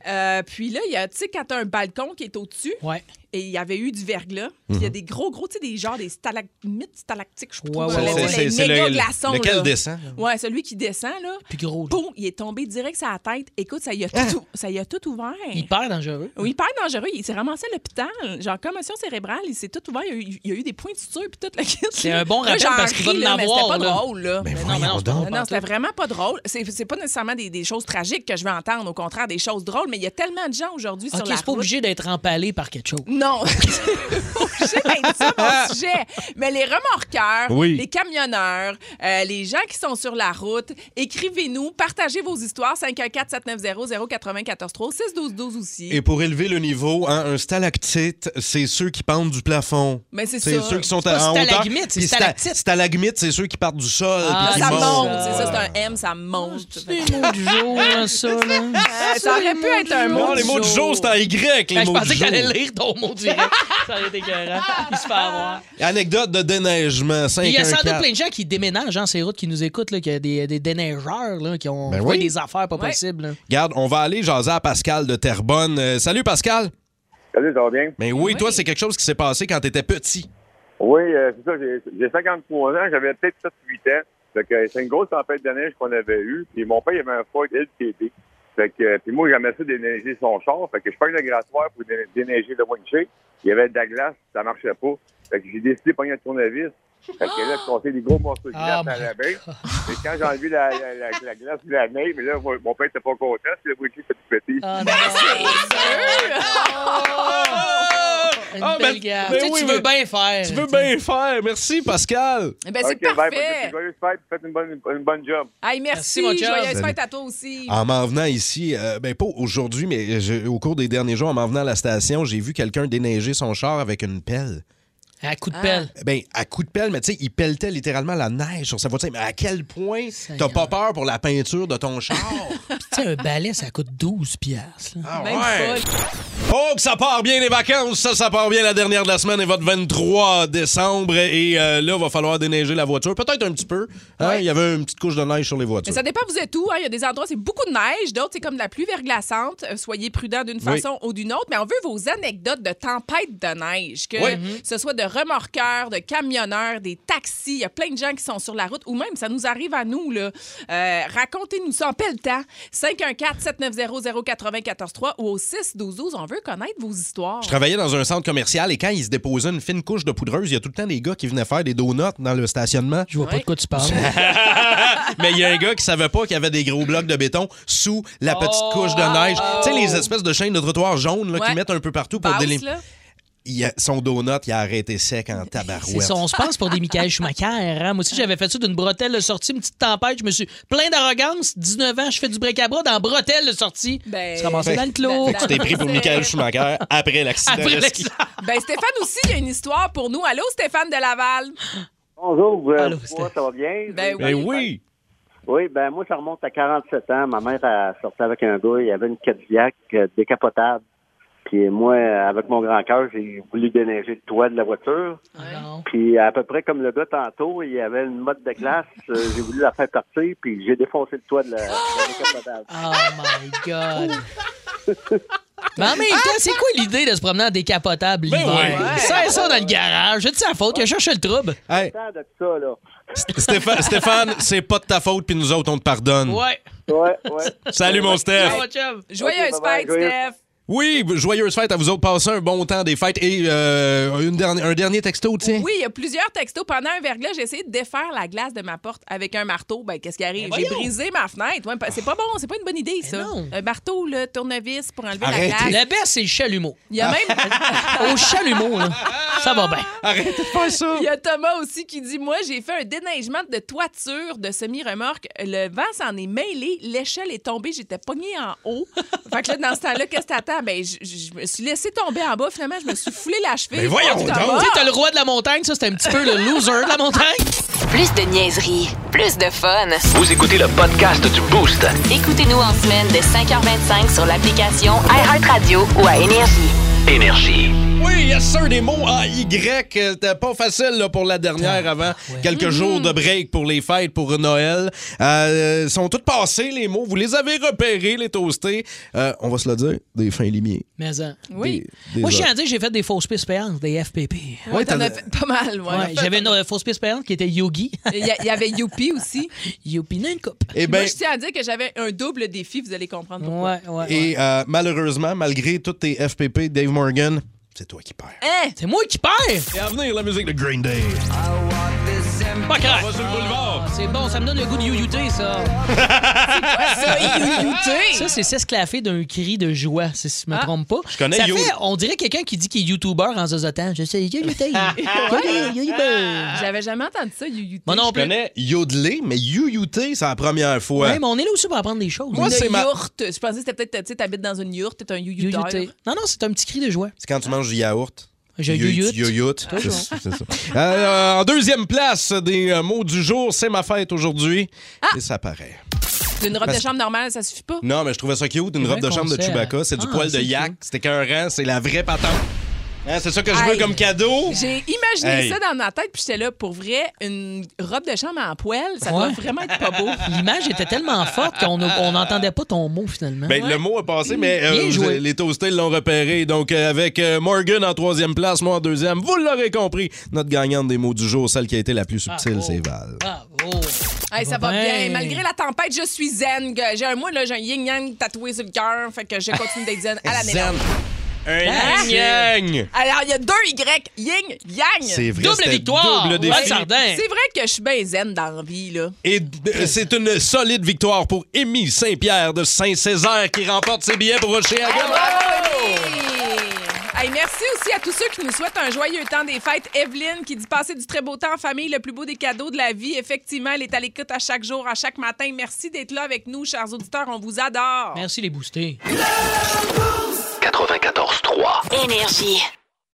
Euh, puis là, il y a, tu sais, quand t'as un balcon qui est au-dessus, Ouais. Et il y avait eu du verglas, puis il y a Mhm. des gros, gros, tu sais, des genres, des stalagmites, stalactiques, je trouve. Ouais, ça ouais, ouais. tu sais, C'est- les c'est méga le- glaçons. lequel là. descend, Ouais, celui qui descend, là. Puis gros. Boum, il est tombé direct sur la tête. Écoute, ça y a, Hein? tout, ça y a tout ouvert. Hyper dangereux. Oui, hyper dangereux. Il s'est ramassé à l'hôpital. Genre, commotion cérébrale, il s'est tout ouvert. Il y a eu, il y a eu des points de suture puis toute la kit. C'est un bon rappel parce qu'il va en là, mais avoir, C'était pas là. drôle, là. Mais non, mais non, c'est pas donc. drôle. Non, c'était vraiment pas drôle. C'est c'est pas nécessairement des, des choses tragiques que je veux entendre, au contraire, des choses drôles, mais il y a tellement de gens aujourd'hui sur la pas route. obligé d'être empalé par quelque chose. Non, c'est mon sujet. Mais les remorqueurs, Oui. les camionneurs, euh, les gens qui sont sur la route, écrivez-nous, partagez vos histoires 514 790 094 3 6 12 12 aussi. Et pour élever le niveau, hein, un stalactite, c'est ceux qui pendent du plafond. Mais c'est C'est ceux qui sont à- en hauteur. stalagmite, c'est stalactite. Stalagmite, c'est ceux qui partent du sol. Ah, ça monte, c'est ça, c'est un M, ça monte. C'est les mots du jour, ça, ça aurait pu être un mot. Non, les mots du jour, c'est en Y, Ben, je pensais que t'allais lire ton mot direct. ça aurait été écœurant. Il se fait avoir. Anecdote de déneigement, 5 Il y a sans doute plein de gens qui déménagent, hein, ces routes qui nous écoutent, là, qu'il y a des, des déneigeurs là, qui ont Ben oui. des affaires pas Ouais. possibles. là. Regarde, on va aller jaser à Pascal de Terrebonne. Euh, salut, Pascal. Salut, ça va bien? Mais oui, toi, c'est quelque chose qui s'est passé quand t'étais petit. Oui, euh, c'est ça. J'ai j'ai 53 ans. J'avais peut-être 7-8 ans. Fait que c'est une grosse tempête de neige qu'on avait eue. Puis mon père, il avait un Ford LTD. Fait que, euh, puis moi, j'aimais ça déneiger son char. Fait que je prends le grattoir pour dé- déneiger le windshield. Il y avait de la glace, ça marchait pas. Fait que j'ai décidé de pogner un tournevis. Fait que là, je comptais des gros morceaux de glace Oh à la baie. Et quand j'ai enlevé la, la, la, la glace de la neige, mais là, mon père était pas content. Puis le windshield s'est tout pété. Ah, Une Ah, belle ben- gaffe. ben Tu sais, oui, tu veux bien faire. Tu veux bien faire. Merci, Pascal. Eh Ben, c'est OK, bye, parfait. joyeuse fête. Faites une bonne, une bonne job. Hey, Merci, merci, joyeuse fête à toi aussi. En m'en venant ici, euh, ben pas aujourd'hui, mais je- au cours des derniers jours, en m'en venant à la station, j'ai vu quelqu'un déneiger son char avec une pelle. À coup de pelle. Ben, à coup de pelle, mais tu sais, il pelletait littéralement la neige sur sa voiture. Mais à quel point t'as pas peur pour la peinture de ton char? Puis, tu sais, un balai, ça coûte 12 piastres. Ah Même ouais. Oh, que ça part bien les vacances! Ça, ça part bien la dernière de la semaine et votre 23 décembre. Et euh, là, va falloir déneiger la voiture. Peut-être un petit peu. hein, Il y avait une petite couche de neige sur les Mais voitures. ça dépend, vous êtes où. hein. Il y a des endroits, c'est beaucoup de neige. D'autres, c'est comme de la pluie verglaçante. Euh, soyez prudents d'une Oui. façon ou d'une autre. Mais on veut vos anecdotes de tempête de neige. Que Oui. ce soit de remorqueurs, de camionneurs, des taxis. Il y a plein de gens qui sont sur la route ou même ça nous arrive à nous. là. Euh, Racontez-nous ça en pelletant. 514-790-0943 ou au 612 On veut connaître vos histoires. Je travaillais dans un centre commercial et quand ils se déposaient une fine couche de poudreuse, il y a tout le temps des gars qui venaient faire des donuts dans le stationnement. Je vois pas de quoi tu parles. Mais il y a un gars qui savait pas qu'il y avait des gros blocs de béton sous la petite couche de neige. Tu sais, les espèces de chaînes de trottoir jaunes là, Ouais. qui mettent un peu partout pour délimiter. Il a- son donut, il a arrêté sec en C'est tabarouette. ça, on se pense pour des Michael Schumacher. hein. Moi aussi, j'avais fait ça d'une bretelle de sortie, une petite tempête. Je me suis plein d'arrogance. 19 ans, je fais du break-à-bras dans bretelle de sortie. Ben, Je ramassais dans le clos. Tu t'es pris pour Michael Schumacher après l'accident. Après de ski. Ben, Stéphane aussi, il y a une histoire pour nous. Allô, Stéphane de Laval? Bonjour, euh, Allô, moi, ça va bien? Ben Ben oui. Oui, ben moi, ça remonte à 47 ans. Ma mère a sorti avec un gars, il y avait une Cadillac euh, décapotable. Puis moi, euh, avec mon grand cœur, j'ai voulu déneiger le toit de la voiture. Puis à peu près comme le gars tantôt, il y avait une mode de glace. euh, j'ai voulu la faire partir, puis j'ai défoncé le toit de la, de la décapotable. Oh my God. Mais en même temps, c'est quoi l'idée de se promener en décapotable Ben l'hiver? ouais. Serre ça dans le garage. C'est de sa faute? Il a cherché le trouble. Hey, Tant de ça, là. Stéphane, Stéphane, c'est pas de ta faute, puis nous autres, on te pardonne. Ouais. Ouais, ouais. Salut, mon Steph. Ah. Joyeuse fête, Steph. Oui, joyeuse fête à vous autres. Passez un bon temps des fêtes. Et euh, une dernière- un dernier texto, tiens. Oui, il y a plusieurs textos. Pendant un verglas, j'ai essayé de défaire la glace de ma porte avec un marteau. Ben, qu'est-ce qui arrive? Ben J'ai brisé ma fenêtre. Ouais, c'est pas bon, c'est pas une bonne idée, ça. non. Un marteau, le tournevis pour enlever Arrêtez. la glace. Le best, c'est le chalumeau. Il y a même. Au chalumeau, là. Ça va bien. Arrêtez de faire ça. Il y a Thomas aussi qui dit Moi, j'ai fait un déneigement de toiture de semi-remorque. Le vent s'en est mêlé. L'échelle est tombée. J'étais pognée en haut. fait que là, dans ce temps-là, qu'est-ce que t'attends? Ben, je, me suis laissé tomber en bas. Finalement, je me suis foulé la cheville. Mais voyons donc. Tu sais, t'as le roi de la montagne, ça, c'est un petit peu le loser de la montagne. Plus de niaiserie, plus de fun. Vous écoutez le podcast du Boost. Écoutez-nous en semaine de 5h25 sur l'application iHeartRadio ou à Énergie. Énergie. Oui, yes sir, des mots en Y. C'était pas facile là, pour la dernière avant quelques jours de break pour les fêtes, pour Noël. Euh, sont tous passés, les mots. Vous les avez repérés, les toastés. Euh, on va se le dire, des fins limiers. Mais hein. Oui. Des- des Moi, je tiens à dire que j'ai fait des fausses pistes payantes, des FPP. Ouais, t'en as fait pas mal. ouais. Ouais, J'avais une euh, fausse piste payante qui était Yogi. Il y, avait Youpi aussi. Youpi, non, une coupe. Eh Moi, ben, je tiens à dire que j'avais un double défi. Vous allez comprendre pourquoi. Ouais, ouais. et euh, malheureusement, malgré tous tes FPP, Dave Morgan, c'est toi qui perds. Hein? C'est moi qui perds! Et à venir, la musique de Green Day. Pas grave. On va sur le boulevard. C'est bon, ça me donne le goût de you ça. Ça, you-youté. Ça, c'est s'esclaffer d'un cri de joie, si je me Ah. trompe pas. Je connais ça You- fait, on dirait quelqu'un qui dit qu'il est YouTuber en zozotant. Je sais. Salut, YouTuber. J'avais jamais entendu ça, you-youté. Moi non Je connais Yodelé, mais You-You-T, c'est la première fois. Ouais, mais on est là aussi pour apprendre des choses. Moi, Une c'est ma- yourte. Je pensais que c'était peut-être, tu sais, t'habites dans une yourte, t'es un you-youteur. You-youté. Non, non, c'est un petit cri de joie. C'est quand tu manges du yaourt. Je. Euh, en deuxième place des euh, mots du jour, c'est ma fête aujourd'hui. Et ça paraît. Une robe Parce- de chambre normale, ça suffit pas? Non, mais je trouvais ça cute, une robe de chambre de sait, Chewbacca. hein. C'est du Ah, poil de yak. C'était écœurant, c'est la vraie patente. Hein, c'est ça que je veux Hey. comme cadeau? J'ai imaginé Hey. ça dans ma tête, puis j'étais là, pour vrai, une robe de chambre en poêle, ça doit Ouais. vraiment être pas beau. L'image était tellement forte qu'on a- on n'entendait pas ton mot finalement. Ben, Le mot est passé, mais euh, Bien vous- joué. les toastés l'ont repéré. Donc, euh, avec euh, Morgan en troisième place, moi en deuxième, vous l'aurez compris. Notre gagnante des mots du jour, celle qui a été la plus subtile, c'est Val. Bravo. Hey, ça va bien. bien. Malgré la tempête, je suis zen. J'ai un, moi, là, j'ai un yin-yang tatoué sur le cœur, fait que je continue d'être zen à l'année Zen. Un Ah, yang. Alors, il y a deux Y, yin, yang. C'est vrai, Double c'était victoire. Double défi. Sardin. C'est vrai que je suis bien zen dans la vie, là. Et euh, c'est une solide victoire pour Émile Saint-Pierre de Saint-Césaire qui remporte ses billets pour Rocher à Hey, merci aussi à tous ceux qui nous souhaitent un joyeux temps des fêtes. Evelyne qui dit passer du très beau temps en famille, le plus beau des cadeaux de la vie. Effectivement, elle est à l'écoute à chaque jour, à chaque matin. Merci d'être là avec nous, chers auditeurs. On vous adore. Merci les boostés. 94.3. Énergie.